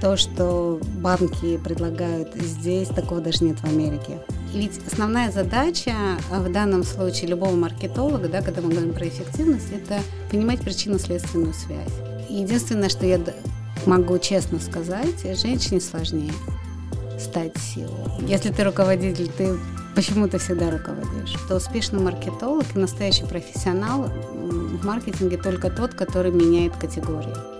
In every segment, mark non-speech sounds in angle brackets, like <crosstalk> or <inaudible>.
То, что банки предлагают здесь, такого даже нет в Америке. Ведь основная задача а, в данном случае любого маркетолога, да, когда мы говорим про эффективность, это понимать причинно-следственную связь. Единственное, что я могу честно сказать, женщине сложнее стать SEO. Если ты руководитель, ты почему-то всегда руководишь. То успешный маркетолог и настоящий профессионал в маркетинге только тот, который меняет категории.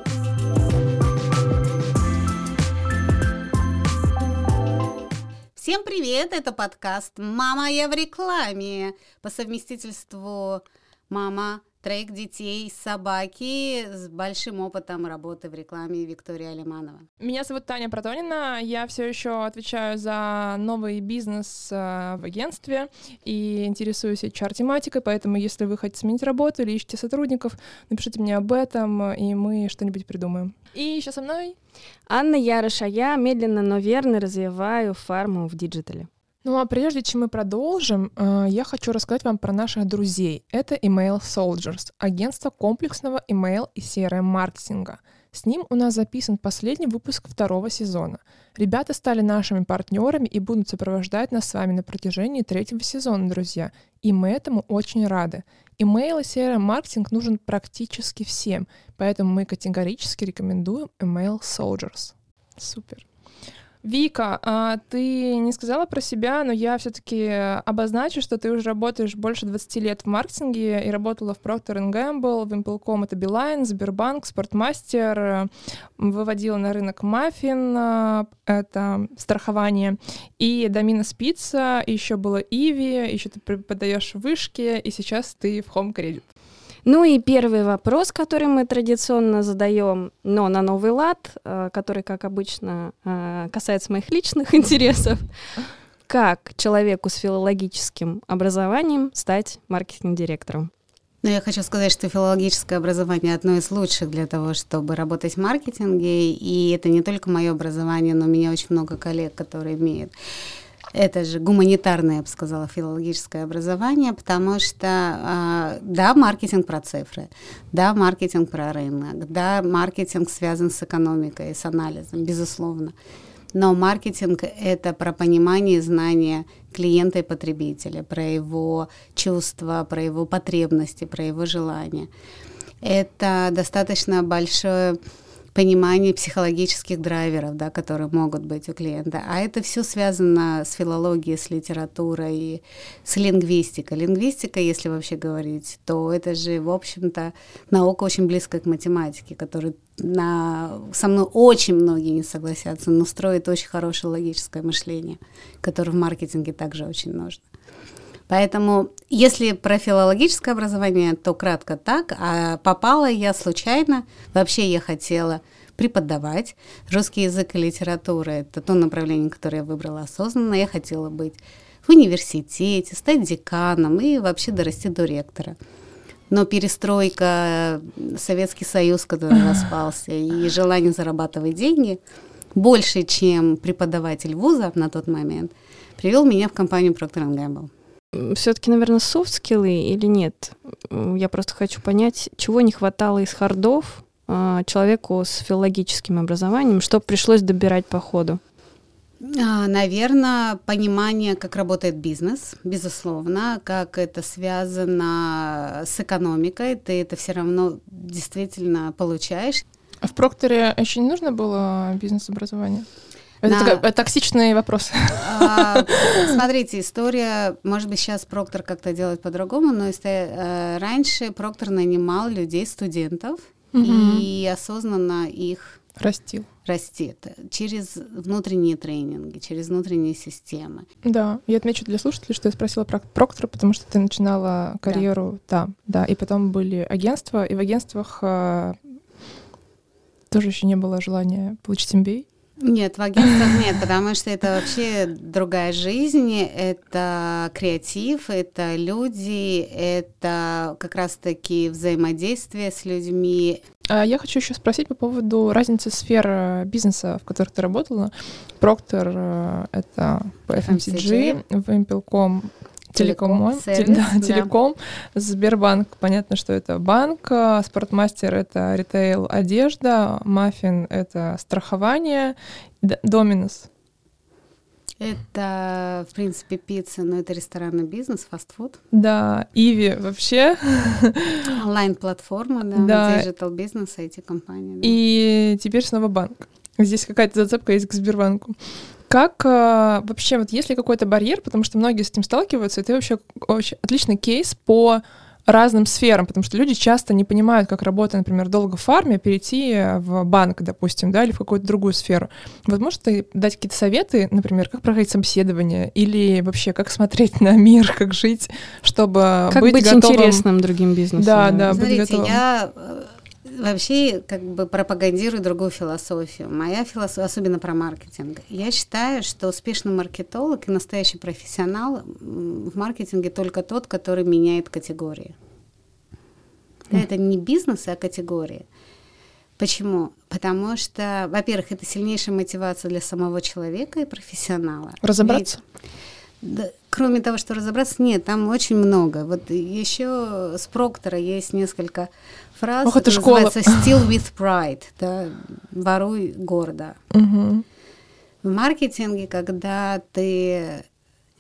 Всем привет! Это подкаст «Мама, я в рекламе» по совместительству «Мама, троих детей, собаки с большим опытом работы в рекламе Виктория Алиманова. Меня зовут Таня Протонина, я все еще отвечаю за новый бизнес э, в агентстве и интересуюсь HR-тематикой, поэтому если вы хотите сменить работу или ищете сотрудников, напишите мне об этом, и мы что-нибудь придумаем. И еще со мной Анна Ярыш, а я медленно, но верно развиваю фарму в digital е. Ну а прежде чем мы продолжим, э, я хочу рассказать вам про наших друзей. Это Email Soldiers, агентство комплексного email и CRM-маркетинга. С ним у нас записан последний выпуск второго сезона. Ребята стали нашими партнерами и будут сопровождать нас с вами на протяжении третьего сезона, друзья. И мы этому очень рады. Email и CRM-маркетинг нужен практически всем, поэтому мы категорически рекомендуем Email Soldiers. Супер. Вика, а ты не сказала про себя, но я все-таки обозначу, что ты уже работаешь больше 20 лет в маркетинге и работала в Procter Gamble, в Impel.com это Билайн, Сбербанк, Спортмастер, выводила на рынок Маффин, это страхование, и Домина Спица, еще было Иви, еще ты преподаешь в Вышке, и сейчас ты в Home Credit. Ну и первый вопрос, который мы традиционно задаем, но на новый лад, э, который, как обычно, э, касается моих личных <laughs> интересов. Как человеку с филологическим образованием стать маркетинг-директором? Ну, я хочу сказать, что филологическое образование одно из лучших для того, чтобы работать в маркетинге. И это не только мое образование, но у меня очень много коллег, которые имеют это же гуманитарное, я бы сказала, филологическое образование, потому что, а, да, маркетинг про цифры, да, маркетинг про рынок, да, маркетинг связан с экономикой, с анализом, безусловно. Но маркетинг — это про понимание и знание клиента и потребителя, про его чувства, про его потребности, про его желания. Это достаточно большое понимание психологических драйверов, да, которые могут быть у клиента. А это все связано с филологией, с литературой, с лингвистикой. Лингвистика, если вообще говорить, то это же, в общем-то, наука очень близкая к математике, которая на... со мной очень многие не согласятся, но строит очень хорошее логическое мышление, которое в маркетинге также очень нужно. Поэтому, если про филологическое образование, то кратко так. А попала я случайно. Вообще я хотела преподавать русский язык и литература. Это то направление, которое я выбрала осознанно. Я хотела быть в университете, стать деканом и вообще дорасти до ректора. Но перестройка, Советский Союз, который <laughs> распался, и желание зарабатывать деньги больше, чем преподаватель вуза на тот момент, привел меня в компанию Procter Gamble все-таки, наверное, soft skill ы или нет? Я просто хочу понять, чего не хватало из hard ов а, человеку с филологическим образованием, что пришлось добирать по ходу? А, Наверное, понимание, как работает бизнес, безусловно, как это связано с экономикой, ты это все равно действительно получаешь. А в Прокторе еще не нужно было бизнес-образование? Это на... такой, токсичный вопрос. А, <laughs> смотрите, история, может быть, сейчас Проктор как-то делает по-другому, но если, э, раньше Проктор нанимал людей, студентов, угу. и осознанно их растил. Растит через внутренние тренинги, через внутренние системы. Да, я отмечу для слушателей, что я спросила про Проктора, потому что ты начинала карьеру да. там, да, и потом были агентства, и в агентствах э, тоже еще не было желания получить MBA. Нет, в агентствах нет, потому что это вообще другая жизнь, это креатив, это люди, это как раз-таки взаимодействие с людьми. А я хочу еще спросить по поводу разницы сфер э, бизнеса, в которых ты работала. Procter э, — это по FMCG, ВымпелКом Телеком, Сервис, да, да. телеком, Сбербанк, понятно, что это банк, а Спортмастер — это ритейл, одежда, Mafin — это страхование, Domino's. Это, в принципе, пицца, но это ресторанный бизнес, фастфуд. Да, ivi вообще. <laughs> Онлайн-платформа, да, Да. digital бизнес, IT-компания. да. И теперь снова банк. Здесь какая-то зацепка есть к Сбербанку. Как а, вообще, вот есть ли какой-то барьер, потому что многие с этим сталкиваются, и ты вообще очень отличный кейс по разным сферам, потому что люди часто не понимают, как работает, например, долго в фарме, перейти в банк, допустим, да, или в какую-то другую сферу. Вот можешь ты дать какие-то советы, например, как проходить собеседование, или вообще как смотреть на мир, <laughs> как жить, чтобы Как быть, быть готовым? интересным другим бизнесом? Да, да, быть Смотрите, готовым. я э, вообще как бы пропагандирую другую философию. Моя философия, особенно про маркетинг. Я считаю, что успешный маркетолог и настоящий профессионал в маркетинге только тот, который меняет категории. Да, Это не бизнес, а категории. Почему? Потому что, во-первых, это сильнейшая мотивация для самого человека и профессионала. Разобраться? Да, кроме того, что разобраться, нет, там очень много. Вот еще с Проктора есть несколько фраз. Ох, это школа. называется «Steal with pride», да, «Воруй гордо». Мгм. В маркетинге, когда ты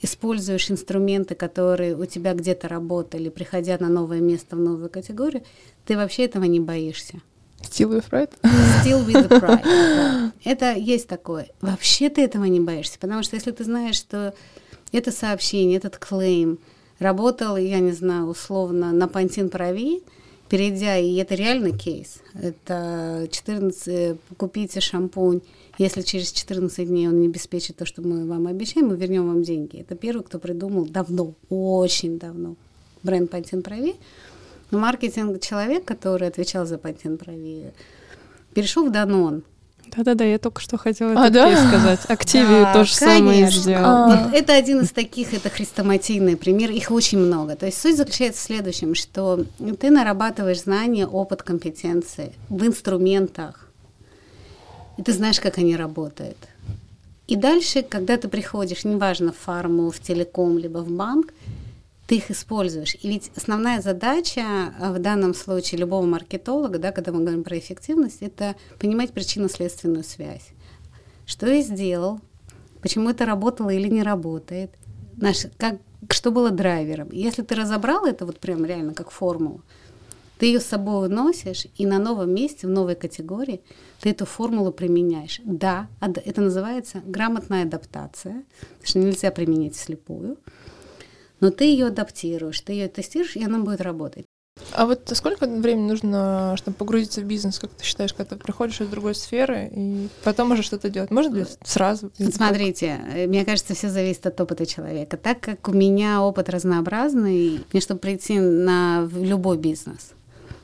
используешь инструменты, которые у тебя где-то работали, приходя на новое место в новую категорию, ты вообще этого не боишься. Steal with pride? Still with the <laughs> pride. да. Это есть такое. Вообще ты этого не боишься, потому что если ты знаешь, что это сообщение, этот клейм работал, я не знаю, условно, на Пантин Прави, перейдя, и это реально кейс, это 14, купите шампунь, если через 14 дней он не обеспечит то, что мы вам обещаем, мы вернем вам деньги. Это первый, кто придумал давно, очень давно бренд Пантин Прави. Но маркетинг человек, который отвечал за Пантин Прави, перешел в Данон. Да-да-да, я только что хотела А, этот да? сказать. Активию Да, то же самое конечно. сделал. А. Вот это один из таких, это хрестоматийный пример, их очень много. То есть суть заключается в следующем, что ты нарабатываешь знания, опыт, компетенции в инструментах, и ты знаешь, как они работают. И дальше, когда ты приходишь, неважно, в фарму, в телеком, либо в банк, ты их используешь. И ведь основная задача а, в данном случае любого маркетолога, да, когда мы говорим про эффективность, это понимать причинно-следственную связь. Что я сделал, почему это работало или не работает, наш, как, что было драйвером. Если ты разобрал это вот прям реально как формулу, ты ее с собой уносишь, и на новом месте, в новой категории ты эту формулу применяешь. Да, это называется грамотная адаптация, потому что нельзя применить вслепую, но ты ее адаптируешь, ты ее тестируешь, и она будет работать. А вот сколько времени нужно, чтобы погрузиться в бизнес, как ты считаешь, когда ты приходишь из другой сферы, и потом уже что-то делать? Можно ли сразу? Смотрите, э, мне кажется, все зависит от опыта человека. Так как у меня опыт разнообразный, мне, чтобы прийти на любой бизнес,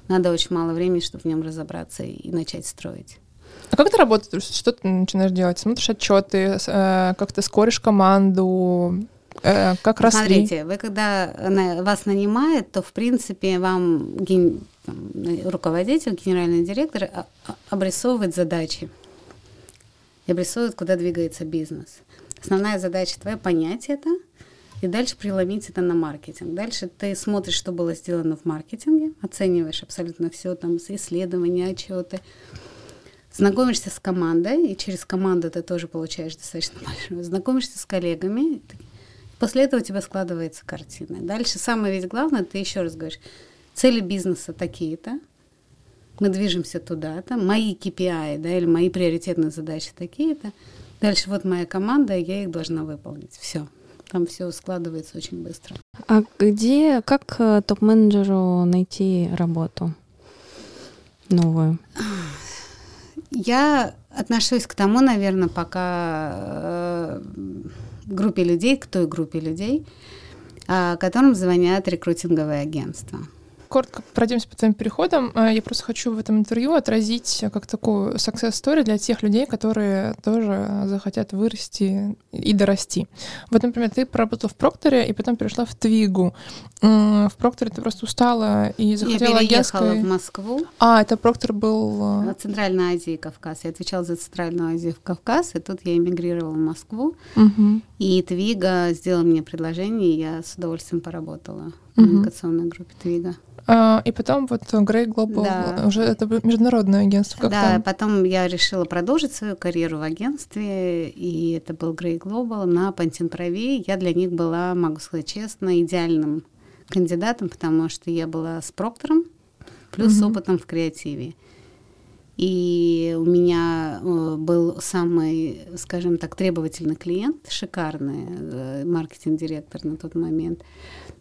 надо очень мало времени, чтобы в нем разобраться и начать строить. А как это работает? Что ты начинаешь делать? Смотришь отчеты, как ты скоришь команду, э, как росли? Смотрите, вы когда вас нанимают, то в принципе вам ген- руководитель, генеральный директор а- а- обрисовывает задачи и обрисовывает, куда двигается бизнес. Основная задача твоя понять это и дальше преломить это на маркетинг. Дальше ты смотришь, что было сделано в маркетинге, оцениваешь абсолютно все, там, исследования, отчеты, знакомишься с командой, и через команду ты тоже получаешь достаточно <laughs> большое, знакомишься с коллегами, После этого у тебя складывается картина. Дальше самое ведь главное, ты еще раз говоришь, цели бизнеса такие-то, мы движемся туда-то, мои KPI, да, или мои приоритетные задачи такие-то. Дальше вот моя команда, я их должна выполнить. Все. Там все складывается очень быстро. А где, как э, топ-менеджеру найти работу новую? Я отношусь к тому, наверное, пока э, группе людей, к той группе людей, а, которым звонят рекрутинговые агентства. Коротко пройдемся по твоим переходам. А, я просто хочу в этом интервью отразить как такую success story для тех людей, которые тоже захотят вырасти и дорасти. Вот, например, ты поработала в Прокторе и потом перешла в Твигу. В Прокторе ты просто устала и захотела Я переехала агентской... в Москву. А, это Проктор был... Центральная Азия и Кавказ. Я отвечала за Центральную Азию в Кавказ, и тут я эмигрировала в Москву. Угу. И Твига сделала мне предложение, и я с удовольствием поработала коммуникационной группе Твига. А, и потом вот Grey Global, Да. уже это международное агентство. Как да, там? потом я решила продолжить свою карьеру в агентстве, и это был Grey Global на Пантин Праве. Я для них была, могу сказать честно, идеальным кандидатом, потому что я была с Проктором, плюс с Мгм. опытом в креативе. И у меня э, был самый, скажем так, требовательный клиент, шикарный э, маркетинг-директор на тот момент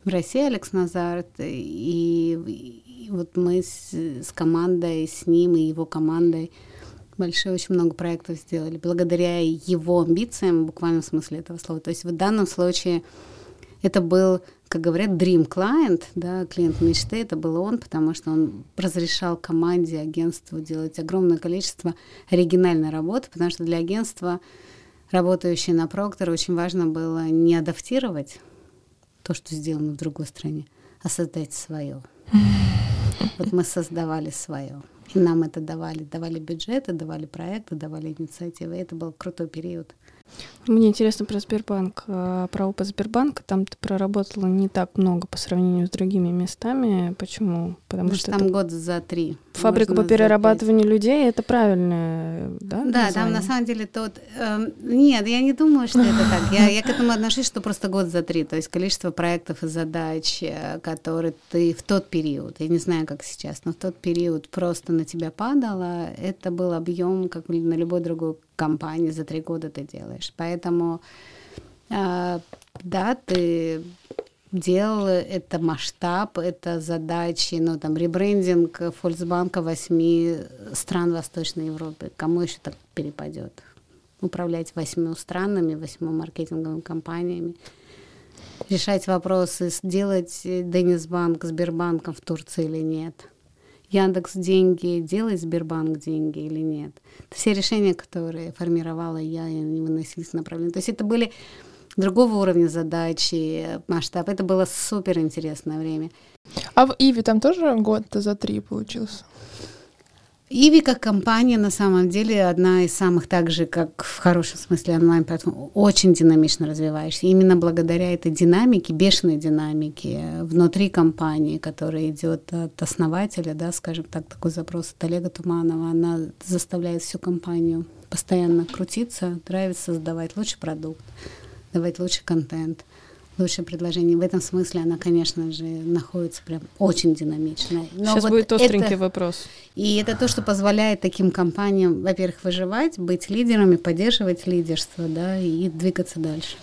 в России, Алекс Назарт. И, вот мы с, с командой, с ним и его командой большие очень много проектов сделали, благодаря его амбициям, в буквальном смысле этого слова. То есть в данном случае это был, как говорят, dream client, да, клиент мечты, это был он, потому что он разрешал команде, агентству делать огромное количество оригинальной работы, потому что для агентства, работающей на Проктор, очень важно было не адаптировать то, что сделано в другой стране, а создать свое. Вот мы создавали свое. И нам это давали. Давали бюджеты, давали проекты, давали инициативы. И это был крутой период. Мне интересно про Сбербанк, э, про опыт Сбербанка. Там ты проработала не так много по сравнению с другими местами. Почему? Потому Потому что там год за три. фабрика можно по перерабатыванию людей, это правильное, да? Да, там название? на самом деле тот... эм, нет, я не думаю, что это так. Я, я к этому отношусь, что просто год за три. То есть количество проектов и задач, э, которые ты в тот период, я не знаю, как сейчас, но в тот период просто на тебя падало, это был объем, как на любой другой компании за три года ты делаешь. Поэтому, э, да, ты делал, это масштаб, это задачи, ну, там, ребрендинг Фольксбанка восьми стран Восточной Европы. Кому еще так перепадет? Управлять восьмью странами, восьмью маркетинговыми компаниями. Решать вопросы, сделать Денисбанк Сбербанком в Турции или нет. Яндекс деньги, делает Сбербанк деньги или нет. Это все решения, которые формировала я, они выносились в направлении. То есть это были другого уровня задачи, масштаб. Это было супер интересное время. А в Иве там тоже год за три получился? Иви как компания на самом деле одна из самых так же, как в хорошем смысле онлайн-платформ, очень динамично развиваешься. Именно благодаря этой динамике, бешеной динамике внутри компании, которая идет от основателя, да, скажем так, такой запрос от Олега Туманова, она заставляет всю компанию постоянно крутиться, драйвить, создавать лучший продукт, давать лучший контент, лучшее предложение. В этом смысле она, конечно же, находится прям очень динамичная. Но Сейчас вот будет остренький это- вопрос. и это то, что позволяет таким компаниям, во-первых, выживать, быть лидерами, поддерживать лидерство, да, и двигаться дальше.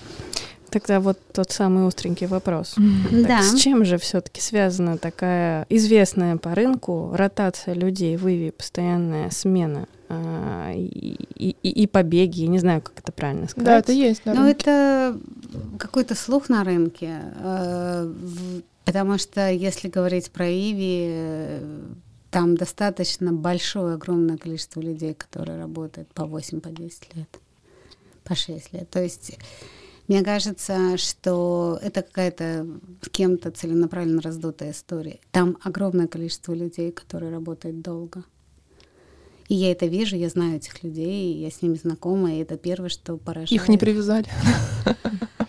Тогда вот тот самый остренький вопрос. Так Да. с чем же все-таки связана такая известная по рынку ротация людей в Иви, постоянная смена а, и, и- и- побеги, я не знаю, как это правильно сказать. Да, это есть. на Ну, рынке. это какой-то слух на рынке, э, потому что если говорить про Иви, э, там достаточно большое, огромное количество людей, которые работают по 8, по 10 лет, по 6 лет. То есть мне кажется, что это какая-то с кем-то целенаправленно раздутая история. Там огромное количество людей, которые работают долго. И я это вижу, я знаю этих людей, я с ними знакома, и это первое, что поражает. Их не привязали.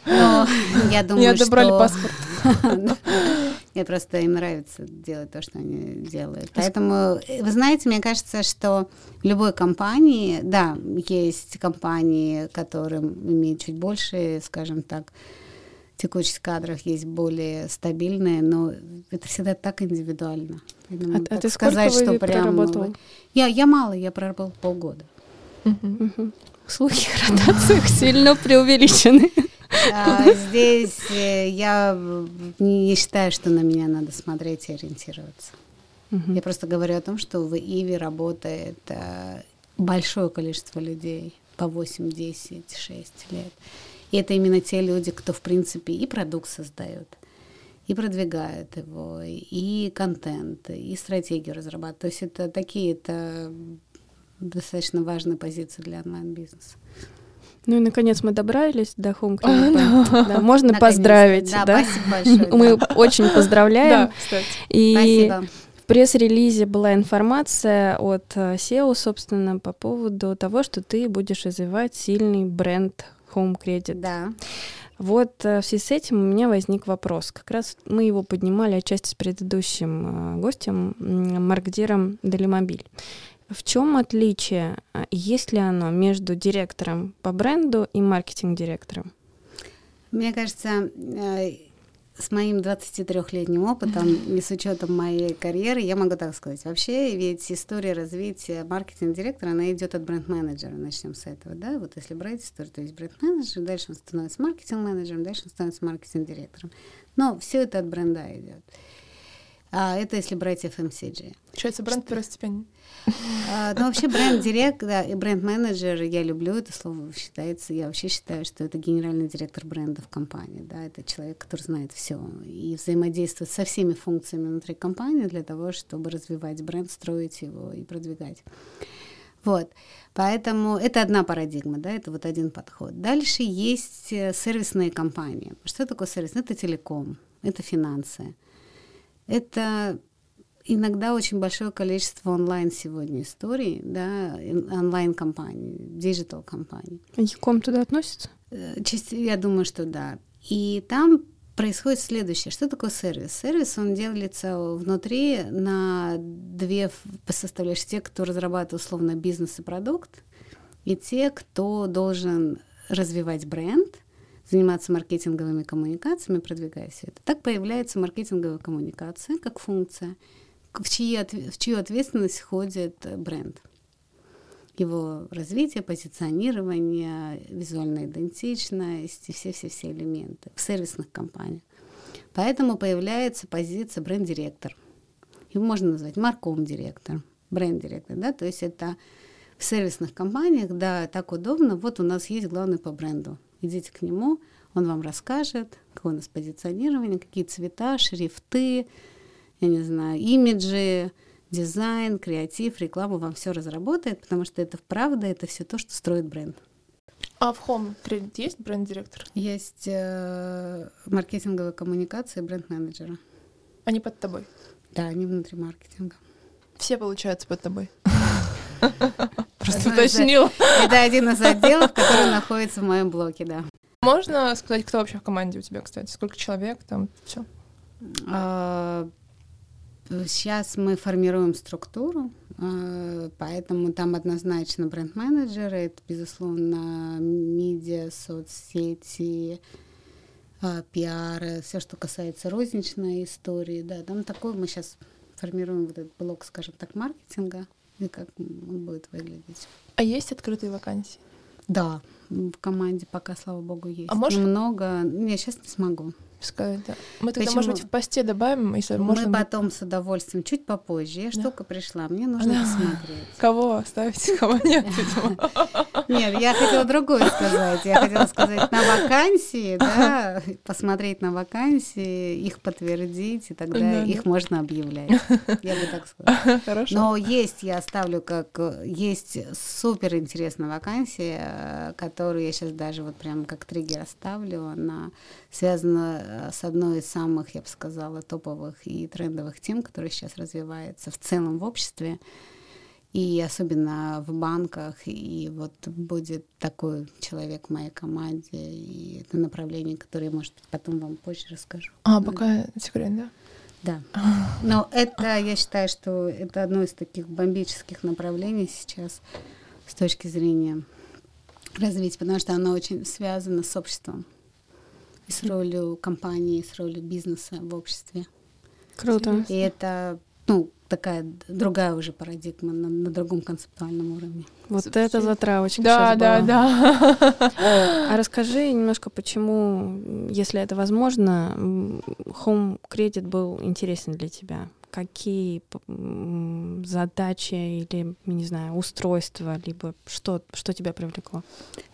Но я думаю, Не отобрали что... паспорт. <laughs> Мне просто им нравится делать то, что они делают. Поэтому, э, вы знаете, мне кажется, что в любой компании, да, есть компании, которые имеют чуть больше, скажем так, текучесть кадров, есть более стабильные, но это всегда так индивидуально. Поэтому А, а так ты сказать, что прям... Я, я мало, я проработала полгода. Мгм. Мгм. Слухи о ротациях сильно преувеличены. <laughs> А, Здесь э, я не считаю, что на меня надо смотреть и ориентироваться. Мгм. Я просто говорю о том, что в Иви работает э, большое количество людей по 8, 10, 6 лет. И это именно те люди, кто, в принципе, и продукт создает, и продвигает его, и контент, и стратегию разрабатывает. То есть это такие это достаточно важные позиции для онлайн-бизнеса. Ну и наконец мы добрались до Home Clinic. Да, можно поздравить. Да, да, спасибо большое. Мы очень поздравляем. <laughs> Да, кстати. И Спасибо. в пресс-релизе была информация от э, SEO, собственно, по поводу того, что ты будешь развивать сильный бренд Home Credit. Да. Вот э, в связи с этим у меня возник вопрос. Как раз мы его поднимали отчасти с предыдущим э, гостем, Маркдиром Делимобиль. В чем отличие, а, есть ли оно между директором по бренду и маркетинг-директором? Мне кажется, э, с моим 23-летним опытом <laughs> и с учетом моей карьеры, я могу так сказать. Вообще, ведь история развития маркетинг-директора, она идет от бренд-менеджера. Начнем с этого, да? Вот если брать историю, то есть бренд-менеджер, дальше он становится маркетинг-менеджером, дальше он становится маркетинг-директором. Но все это от бренда идет. А это если брать FMCG. Получается, бренд второстепенный. А, ну, вообще бренд-директор да, и бренд-менеджер, я люблю это слово, считается, я вообще считаю, что это генеральный директор бренда в компании, да, это человек, который знает все и взаимодействует со всеми функциями внутри компании для того, чтобы развивать бренд, строить его и продвигать. Вот, поэтому это одна парадигма, да, это вот один подход. Дальше есть э, сервисные компании. Что такое сервис? Это телеком, это финансы, это иногда очень большое количество онлайн сегодня историй, да, онлайн-компаний, digital-компаний. Яком туда относится? Э, часть- Я думаю, что да. И там происходит следующее. Что такое сервис? Сервис, он делится внутри на две составляющие. Те, кто разрабатывает условно бизнес и продукт, и те, кто должен развивать бренд, заниматься маркетинговыми коммуникациями, продвигая все это. Так появляется маркетинговая коммуникация как функция, в, чьи в чью ответственность входит э, бренд. Его развитие, позиционирование, визуальная идентичность и все-все-все элементы в сервисных компаниях. Поэтому появляется позиция бренд-директор. Его можно назвать марком-директор, бренд-директор, да, то есть это в сервисных компаниях, да, так удобно, вот у нас есть главный по бренду. Идите к нему, он вам расскажет, какое у нас позиционирование, какие цвета, шрифты, я не знаю, имиджи, дизайн, креатив, рекламу вам все разработает, потому что это правда, это все то, что строит бренд. А в Home Credit есть бренд-директор? Есть э, маркетинговая коммуникация бренд-менеджера. Они под тобой. Да, они внутри маркетинга. Все, получается, под тобой. <laughs> Просто уточнила. Это один из отделов, который находится в моем блоке, да. Можно сказать, кто вообще в команде у тебя, кстати? Сколько человек там? Все. Сейчас мы формируем структуру, а, поэтому там однозначно бренд-менеджеры, это, безусловно, медиа, соцсети, а, пиар, все, что касается розничной истории, да, там такой мы сейчас формируем вот этот блок, скажем так, маркетинга, и как он будет выглядеть. А есть открытые вакансии? Да, в команде пока, слава богу, есть. А можешь- Много, я сейчас не смогу. Сказать, да. Мы тогда, Почему? может быть, в посте добавим, если можно. Мы потом с удовольствием, чуть попозже. Я Да. только пришла, мне нужно Да. посмотреть. Кого оставить, <laughs> кого нет. Нет, я хотела другое сказать. Я хотела сказать на вакансии, да, посмотреть на вакансии, их подтвердить, и тогда Да, их можно объявлять. Я бы так сказала. Хорошо. Но есть, я оставлю как есть супер интересная вакансия, которую я сейчас даже вот прям как триггер оставлю. Она связана с одной из самых, я бы сказала, топовых и трендовых тем, которая сейчас развивается в целом в обществе. И особенно в банках, и вот будет такой человек в моей команде, и это направление, которое, может, потом вам позже расскажу. А, пока секрет, да? Да. <laughs> Но это, я считаю, что это одно из таких бомбических направлений сейчас с точки зрения развития, потому что оно очень связано с обществом, и с ролью компании, с ролью бизнеса в обществе. Круто. И это, ну, такая другая уже парадигма на, на другом концептуальном уровне. Вот Слушай, это затравочка Да, да, была. да. А расскажи немножко, почему, если это возможно, Home Credit был интересен для тебя. Какие задачи или, не знаю, устройства, либо что, что тебя привлекло?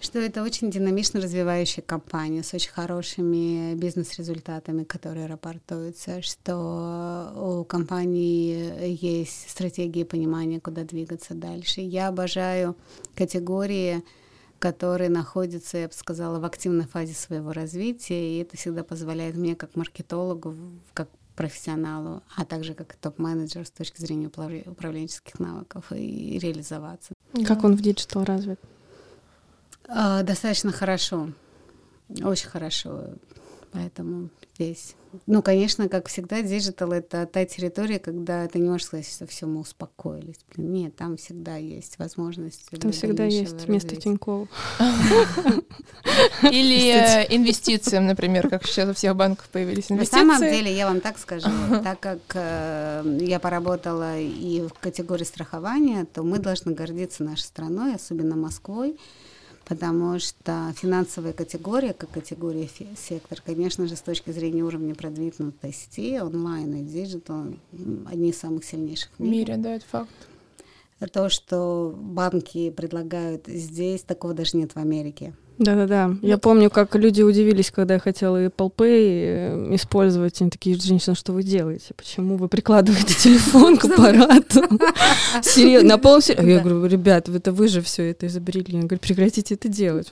Что это очень динамично развивающая компания с очень хорошими бизнес-результатами, которые рапортуются, что у компании есть стратегия понимания, куда двигаться дальше. Я обожаю категории, которые находятся, я бы сказала, в активной фазе своего развития, и это всегда позволяет мне, как маркетологу, как профессионалу, а также как топ-менеджер с точки зрения управленческих навыков и реализоваться. Как он в digital развит? А, достаточно хорошо, очень хорошо. Поэтому здесь ну, конечно, как всегда, digital — это та территория, когда ты не можешь сказать, что все, мы успокоились. Нет, там всегда есть возможность. Там всегда есть место Тинькова. <laughs> Или э, инвестициям, например, как сейчас у всех банков появились инвестиции. На самом деле, я вам так скажу, <laughs> так как э, я поработала и в категории страхования, то мы должны гордиться нашей страной, особенно Москвой, потому что финансовая категория, как категория сектор, конечно же, с точки зрения уровня продвинутости, онлайн и digital, одни из самых сильнейших в мире. Мире, да, это факт. То, что банки предлагают здесь, такого даже нет в Америке. Да-да-да. Я ну, помню, как люди удивились, когда я хотела Apple Pay э, использовать. Они такие, женщина, что вы делаете? Почему вы прикладываете <laughs> телефон к аппарату? <laughs> Серьезно, на полном. Я говорю, ребят, это вы же все это изобрели. Они говорят, прекратите это делать.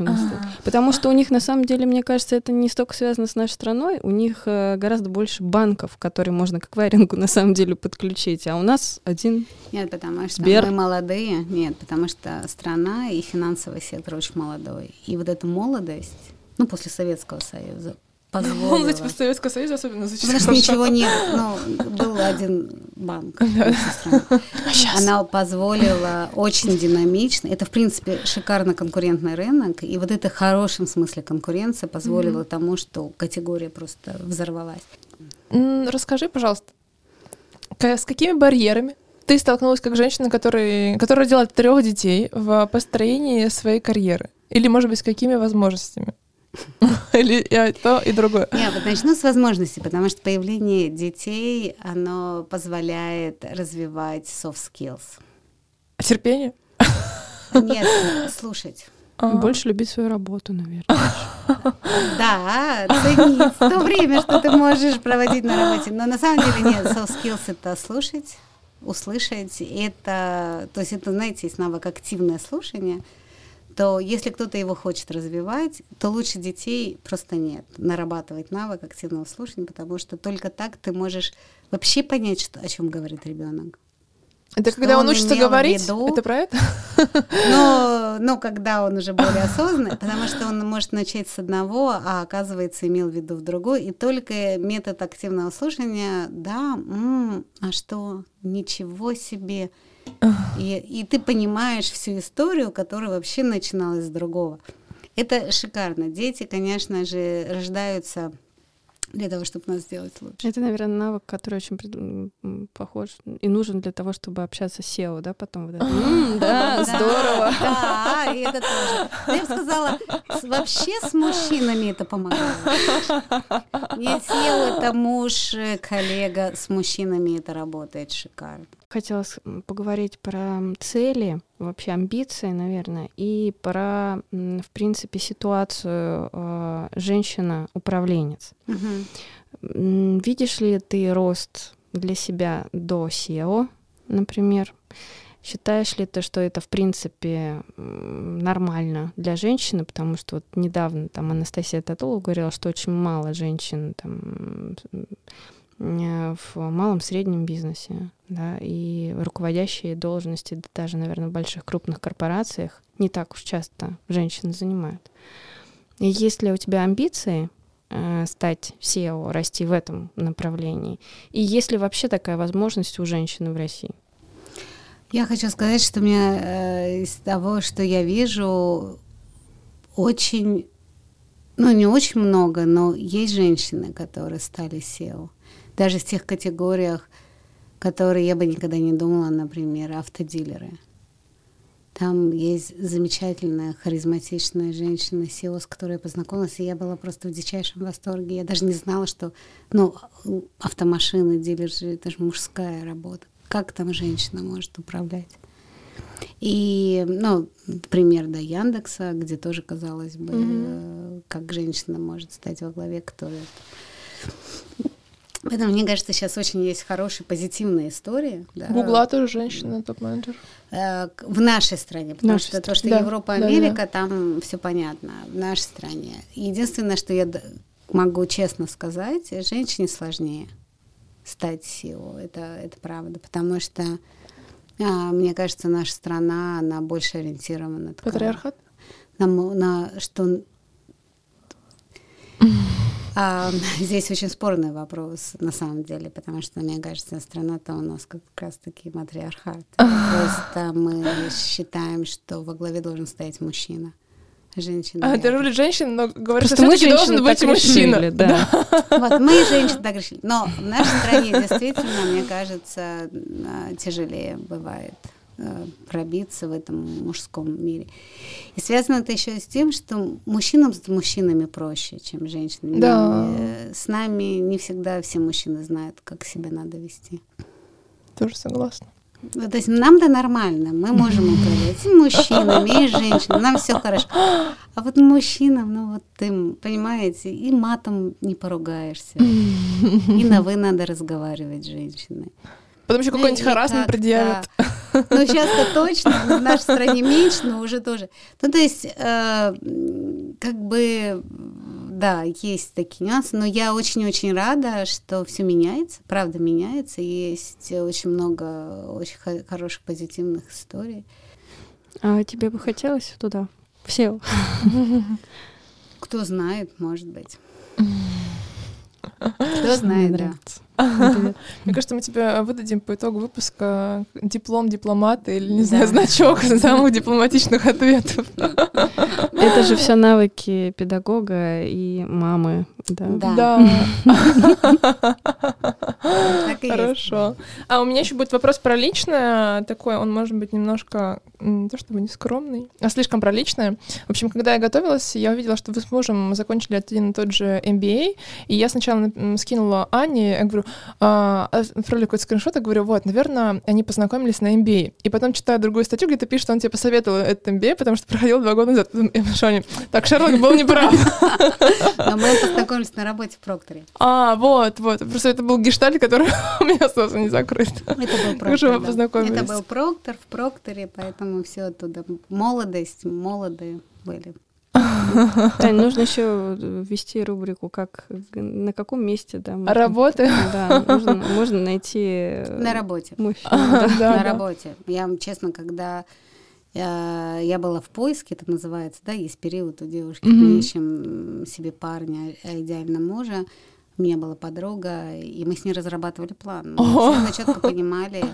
Потому что у них, на самом деле, мне кажется, это не столько связано с нашей страной. У них э, гораздо больше банков, которые можно к варингу <laughs> на самом деле подключить. А у нас один Нет, потому что мы молодые. Нет, потому что страна и финансовый сектор очень молодой. И вот эта молодость, ну, после Советского Союза, <laughs> позволила... Молодость после Советского Союза особенно звучит Потому что ничего нет, ну, был один банк. <laughs> А Она позволила очень динамично, это, в принципе, шикарно конкурентный рынок, и вот это в хорошем смысле конкуренция позволила тому, что категория просто взорвалась. Расскажи, пожалуйста, с какими барьерами ты столкнулась как женщина, который, которая родила трех детей в построении своей карьеры? Или, может быть, с какими возможностями? <laughs> Или и то, и другое? Я вот начну с возможностей, потому что появление детей, оно позволяет развивать soft skills. А терпение? Нет, слушать. А. Больше любить свою работу, наверное. <laughs> Да, ценить то время, что ты можешь проводить на работе. Но на самом деле нет, soft skills — это слушать, услышать. Это, то есть это, знаете, есть навык активное слушание — то если кто-то его хочет развивать, то лучше детей просто нет. Нарабатывать навык активного слушания, потому что только так ты можешь вообще понять, что, о чем говорит ребенок. Это что когда он, он учится говорить? Виду, это про это? Но, но когда он уже более осознанный, потому что он может начать с одного, а оказывается имел в виду в другой. И только метод активного слушания, да, м-м, а что, ничего себе, и, и ты понимаешь всю историю, которая вообще начиналась с другого. Это шикарно. Дети, конечно же, рождаются для того, чтобы нас сделать лучше. Это, наверное, навык, который очень похож и нужен для того, чтобы общаться с SEO, да, потом это. Да, здорово. Да, и это тоже. Я бы сказала, вообще с мужчинами это помогает. Не SEO — это муж, э, коллега, с мужчинами это работает шикарно. Хотелось поговорить про цели, вообще амбиции, наверное, и про, в принципе, ситуацию э, женщина-управленец. Угу. Видишь ли ты рост для себя до SEO, например? Считаешь ли ты, что это, в принципе, нормально для женщины? Потому что вот недавно там Анастасия Татулова говорила, что очень мало женщин там в малом среднем бизнесе, да, и руководящие должности, даже, наверное, в больших крупных корпорациях не так уж часто женщины занимают. И есть ли у тебя амбиции э, стать SEO, расти в этом направлении? И есть ли вообще такая возможность у женщины в России? Я хочу сказать, что у меня э, из того, что я вижу, очень, ну не очень много, но есть женщины, которые стали SEO даже в тех категориях, которые я бы никогда не думала, например, автодилеры. Там есть замечательная, харизматичная женщина, SEO, с которой я познакомилась, и я была просто в дичайшем восторге. Я даже не знала, что ну, автомашины, дилеры, это же мужская работа. Как там женщина может управлять? И, ну, пример, да, Яндекса, где тоже, казалось бы, mm-hmm. как женщина может стать во главе, кто это. Поэтому, мне кажется, сейчас очень есть хорошие, позитивные истории. Да. Гугла тоже женщина, топ-менеджер. Э, в нашей стране, потому нашей что стране. то, что да. Европа, Америка, да, да. там все понятно. В нашей стране. Единственное, что я могу честно сказать, женщине сложнее стать SEO. Это, это правда, потому что а, мне кажется, наша страна, она больше ориентирована. Такая, Патриархат? На, на что а, <laughs> здесь очень спорный вопрос на самом деле, потому что, мне кажется, страна-то у нас как раз-таки матриархат. <laughs> Просто мы считаем, что во главе должен стоять мужчина. Женщина. А, даже женщина, но говорят, что все-таки должен быть мужчина. Решили, <laughs> да. Вот, мы, женщины, так решили. Но в нашей стране действительно, мне кажется, а, тяжелее бывает пробиться в этом мужском мире. И связано это еще с тем, что мужчинам с мужчинами проще, чем женщинам. Да. Э, с нами не всегда все мужчины знают, как себя надо вести. Тоже согласна. Ну, то есть нам-то нормально, мы можем управлять и мужчинами, и женщинами, нам все хорошо. А вот мужчинам, ну вот им, понимаете, и матом не поругаешься, и на вы надо разговаривать с женщиной. Потом еще какой-нибудь харасмент предъявят. Да. Ну, сейчас-то точно, в нашей стране меньше, но уже тоже. Ну, то есть, э, как бы, да, есть такие нюансы, но я очень-очень рада, что все меняется, правда меняется, есть очень много очень хороших позитивных историй. А тебе бы хотелось туда? Все. Кто знает, может быть. <laughs> Кто знает, да. <laughs> Мне кажется, мы тебе выдадим по итогу выпуска диплом дипломата или, не знаю, значок <laughs> самых дипломатичных ответов. Это же все навыки педагога и мамы. Да. Хорошо. А у меня еще будет вопрос про личное. Такой, он может быть немножко не то чтобы не скромный, а слишком про личное. В общем, когда я готовилась, я увидела, что вы с мужем закончили один и тот же MBA, и я сначала скинула Ане, я говорю, а, отправили какой-то скриншот, я говорю, вот, наверное, они познакомились на MBA. И потом читаю другую статью, где ты пишешь, что он тебе посоветовал этот MBA, потому что проходил два года назад. Я пишу, так, Шерлок был неправ. Но <laughs> мы познакомились на работе в Прокторе. А, вот, вот. Просто это был гештальт, который <laughs> у меня остался не закрыт. Это был Проктор, Это был Проктор в Прокторе, поэтому все оттуда. Молодость, молодые были. <laughs> Тань, нужно еще ввести рубрику, как на каком месте, да. Можно, Работы? <laughs> Да, нужно, можно найти... На работе. Мужчину, <laughs> да. да, на работе. Я, честно, когда я, я была в поиске, это называется, да, есть период у девушки, mm-hmm. мы ищем себе парня, а идеально мужа. У меня была подруга, и мы с ней разрабатывали план. Мы четко понимали,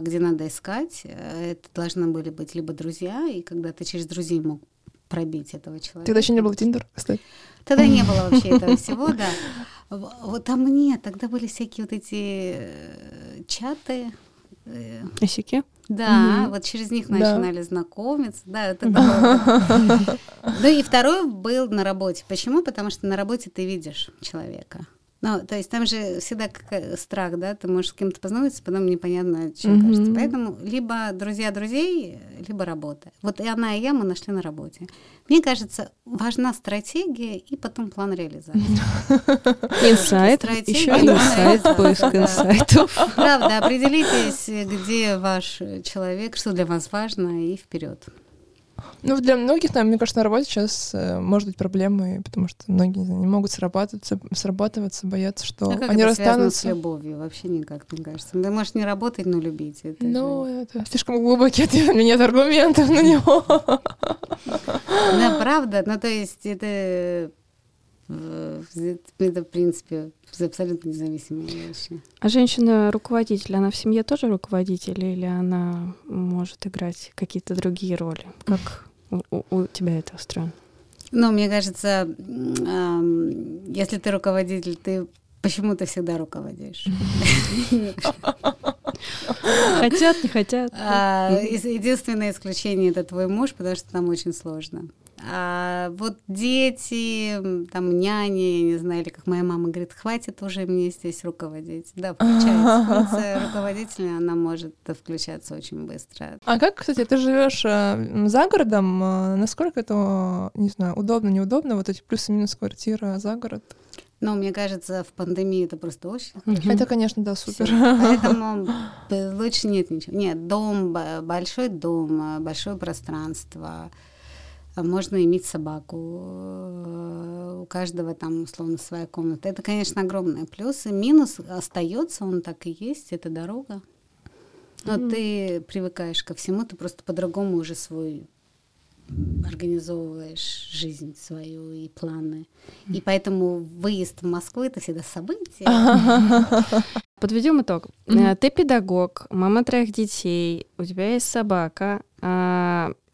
где надо искать. Это должны были быть либо друзья, и когда ты через друзей мог пробить этого человека. Тогда еще не было Тиндер, кстати. Тогда не было вообще этого всего, да. Вот там нет, тогда были всякие вот эти э, чаты. Осики? Э. Да, вот через них начинали знакомиться. Да, это было. <laughs> Ну и второй был на работе. Почему? Потому что на работе ты видишь человека. Ну, то есть там же всегда страх, да, ты можешь с кем-то познакомиться, потом непонятно, чем mm-hmm. кажется. Поэтому либо друзья друзей, либо работа. Вот и она, и я, мы нашли на работе. Мне кажется, важна стратегия и потом план реализации. <laughs> Инсайт, еще инсайт, поиск инсайтов. Правда, определитесь, где ваш человек, что для вас важно, и вперед. Ну, для многих, мне кажется, на работе сейчас э, может быть проблемы, потому что многие не, знаю, не могут срабатываться, срабатываться, боятся, что а как они это расстанутся. с любовью? Вообще никак, мне кажется. Ты можешь не работать, но любить. Это ну, же... это слишком глубокий ответ, у меня нет аргументов на него. Да, <laughs> правда. Ну, то есть это это, в принципе, абсолютно независимые вещи. А женщина-руководитель, она в семье тоже руководитель или она может играть какие-то другие роли? Как у, у тебя это устроено? Ну, мне кажется, если ты руководитель, ты почему ты всегда руководишь. Хотят, не хотят. А, единственное исключение это твой муж, потому что там очень сложно. А вот дети, там няни, я не знаю, или как моя мама говорит, хватит уже мне здесь руководить. Да, включается. <laughs> Функция руководителя, она может включаться очень быстро. А как, кстати, ты живешь э, за городом? Э, насколько это, не знаю, удобно, неудобно, вот эти плюсы-минус квартира за город? Ну, мне кажется, в пандемии это просто очень хорошо. Это, конечно, да, супер. Всё. Поэтому лучше нет ничего. Нет, дом, большой дом, большое пространство, можно иметь собаку, э, у каждого там условно своя комната. Это, конечно, огромный плюс. И минус остается, он так и есть, это дорога. Но mm-hmm. ты привыкаешь ко всему, ты просто по-другому уже свой организовываешь жизнь свою и планы. И поэтому выезд в Москву это всегда событие. <laughs> Подведем итог. Mm-hmm. Ты педагог, мама троих детей, у тебя есть собака.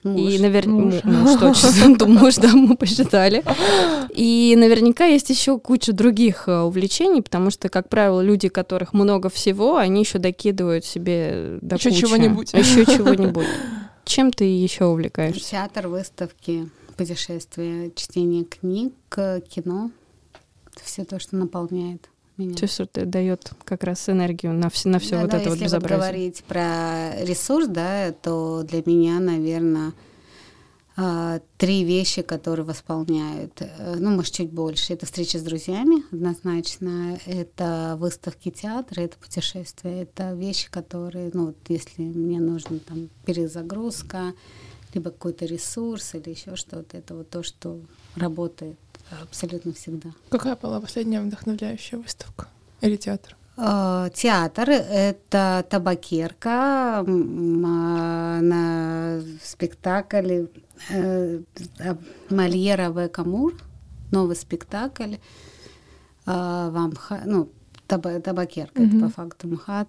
Муж. И наверняка муж. муж точно, <laughs> муж, да, мы посчитали. <laughs> И наверняка есть еще куча других э, увлечений, потому что, как правило, люди, которых много всего, они еще докидывают себе до Еще чего-нибудь. Еще <laughs> чего-нибудь. Чем ты еще увлекаешься? Театр, выставки, путешествия, чтение книг, кино. Все то, что наполняет меня. То есть это дает как раз энергию на все, на все да, вот да, это вот безобразие. Если говорить про ресурс, да, то для меня, наверное, а, три вещи, которые восполняют, э, ну, может, чуть больше. Это встреча с друзьями, однозначно, это выставки театра, это путешествия, это вещи, которые, ну, вот если мне нужна там перезагрузка, либо какой-то ресурс или еще что-то, это вот то, что работает абсолютно всегда. Какая была последняя вдохновляющая выставка или театр? А, театр — это табакерка на спектакле э, Мольера в Камур, новый спектакль а, в Амха, ну, табакерка, mm-hmm. это по факту МХАТ.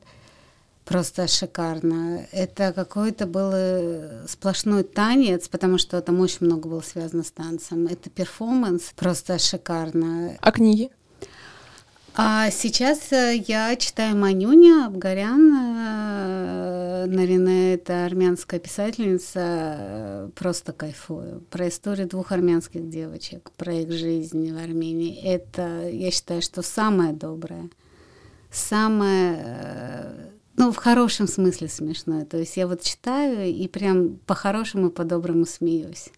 Просто шикарно. Это какой-то был э, сплошной танец, потому что там очень много было связано с танцем. Это перформанс, просто шикарно. А книги? А сейчас э, я читаю Манюня Абгарян. Э, Нарине — это армянская писательница. Просто кайфую. Про историю двух армянских девочек, про их жизнь в Армении. Это, я считаю, что самое доброе, самое ну, в хорошем смысле смешное. То есть я вот читаю и прям по-хорошему, по-доброму смеюсь.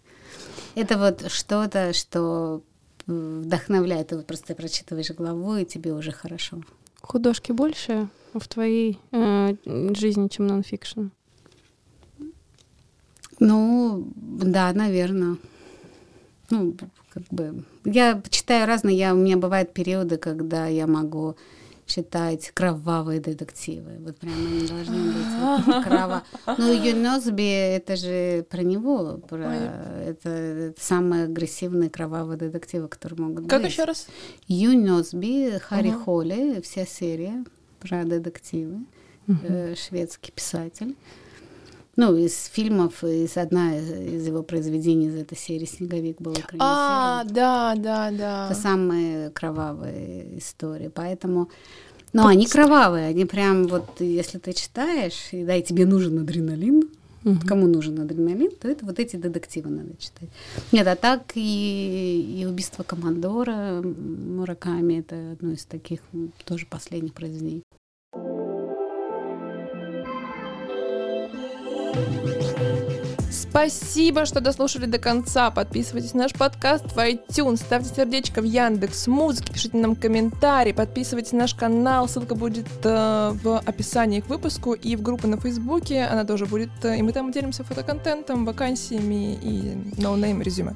Это вот что-то, что вдохновляет. Ты вот просто прочитываешь главу, и тебе уже хорошо. Художки больше в твоей э, жизни, чем нонфикшн? Ну, да, наверное. Ну, как бы... Я читаю разные, я, у меня бывают периоды, когда я могу читать кровавые детективы. Вот прямо они должны быть вот, <laughs> крово. Ну, Юносби, это же про него, про это, это самые агрессивные кровавые детективы, которые могут как быть. Как еще раз? Юносби, Харри uh-huh. Холли, вся серия про детективы, uh-huh. э, шведский писатель. Ну, из фильмов, из одна из его произведений из этой серии «Снеговик» был А, да, да, да. Это самые кровавые истории. Поэтому... Но они кровавые, они прям вот, если ты читаешь, и да, и тебе нужен адреналин, Угу. Кому нужен адреналин, то это вот эти детективы надо читать. Нет, а так и, и убийство командора Мураками это одно из таких тоже последних произведений. Спасибо, что дослушали до конца. Подписывайтесь на наш подкаст в iTunes, ставьте сердечко в Яндекс Музыке, пишите нам комментарии, подписывайтесь на наш канал, ссылка будет э, в описании к выпуску и в группу на Фейсбуке, она тоже будет, э, и мы там делимся фотоконтентом, вакансиями и no name резюме.